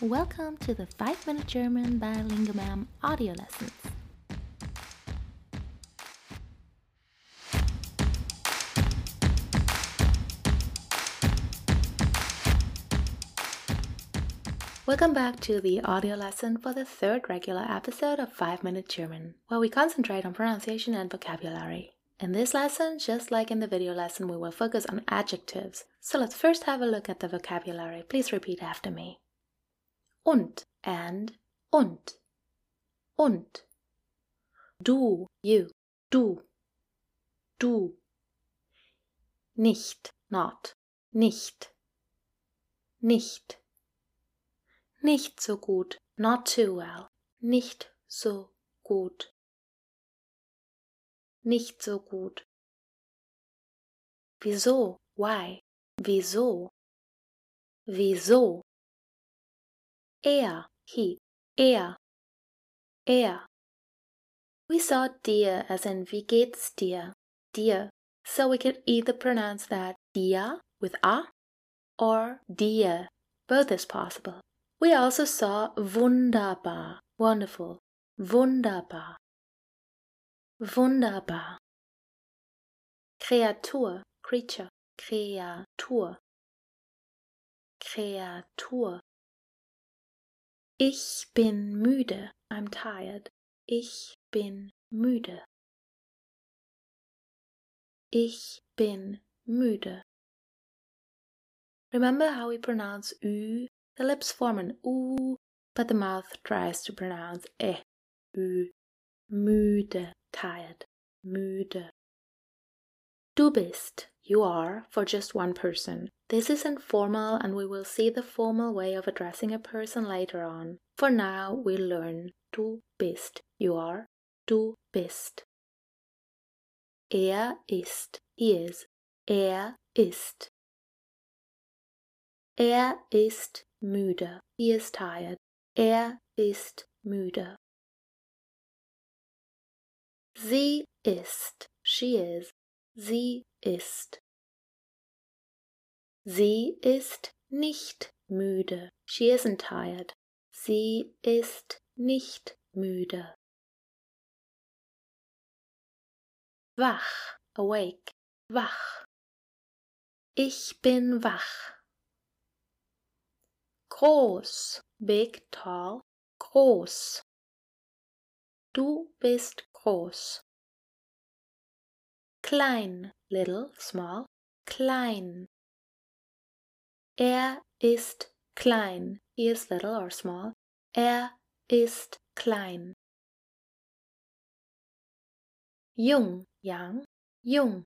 Welcome to the 5 Minute German by Lingomam audio lessons. Welcome back to the audio lesson for the third regular episode of 5 Minute German, where we concentrate on pronunciation and vocabulary. In this lesson, just like in the video lesson, we will focus on adjectives. So let's first have a look at the vocabulary. Please repeat after me. Und, and, und, und. Du, you, du, du. Nicht, not, nicht, nicht Nicht so gut. Not too well. Nicht so gut. Nicht so gut. Wieso? Why? Wieso? Wieso? Er, he, er, er. We saw dir as in wie geht's dir? Dir. So we could either pronounce that dia with a or dir. Both is possible. We also saw wunderbar, wonderful, wunderbar, wunderbar. Kreatur, creature, Kreatur, Kreatur. Ich bin müde, I'm tired. Ich bin müde. Ich bin müde. Remember how we pronounce ü the lips form an oo, but the mouth tries to pronounce eh, ü. Müde, tired, müde. Du bist, you are, for just one person. This is informal and we will see the formal way of addressing a person later on. For now, we learn du bist, you are, du bist. Er ist, he is, er ist. Er ist müde. He is tired. Er ist müde. Sie ist. She is. Sie ist. Sie ist nicht müde. She isn't tired. Sie ist nicht müde. Wach, awake, wach. Ich bin wach. groß, big, tall, groß. Du bist groß. Klein, little, small, klein. Er ist klein. He is little or small. Er ist klein. Jung, young, jung.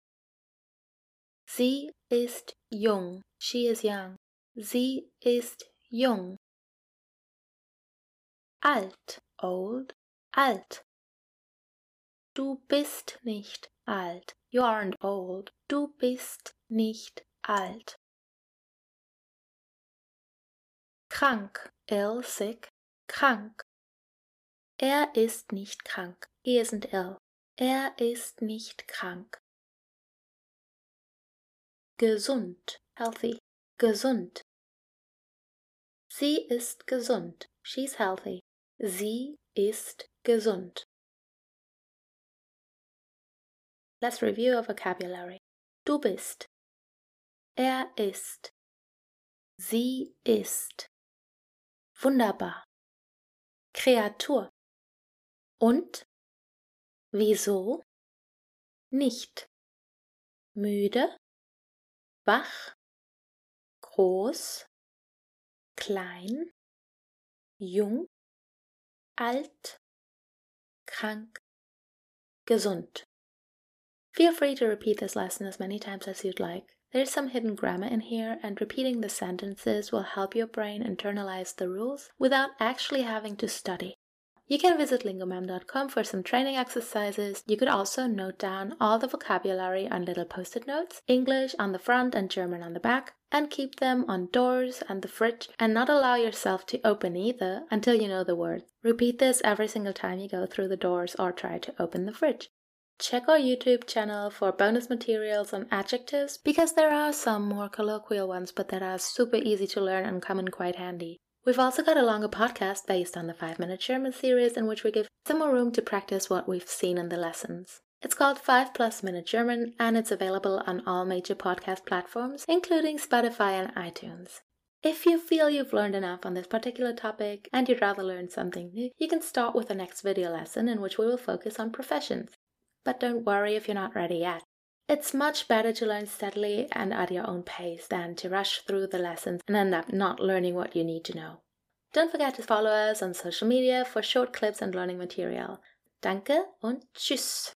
Sie ist jung. She is young. Sie ist jung. Alt, old, alt. Du bist nicht alt. You aren't old. Du bist nicht alt. Krank, ill, sick, krank. Er ist nicht krank. He isn't ill. Er ist nicht krank. Gesund, healthy, gesund. Sie ist gesund. She's healthy. Sie ist gesund. Let's review our vocabulary. Du bist. Er ist. Sie ist. Wunderbar. Kreatur. Und? Wieso? Nicht. Müde. Wach. Groß klein, jung, alt, krank, gesund. Feel free to repeat this lesson as many times as you'd like. There's some hidden grammar in here, and repeating the sentences will help your brain internalize the rules without actually having to study. You can visit lingomam.com for some training exercises. You could also note down all the vocabulary on little post it notes, English on the front and German on the back, and keep them on doors and the fridge and not allow yourself to open either until you know the words. Repeat this every single time you go through the doors or try to open the fridge. Check our YouTube channel for bonus materials on adjectives because there are some more colloquial ones but that are super easy to learn and come in quite handy. We've also got a longer podcast based on the 5 Minute German series in which we give some more room to practice what we've seen in the lessons. It's called 5 Plus Minute German and it's available on all major podcast platforms, including Spotify and iTunes. If you feel you've learned enough on this particular topic and you'd rather learn something new, you can start with the next video lesson in which we will focus on professions. But don't worry if you're not ready yet. It's much better to learn steadily and at your own pace than to rush through the lessons and end up not learning what you need to know. Don't forget to follow us on social media for short clips and learning material. Danke und tschüss.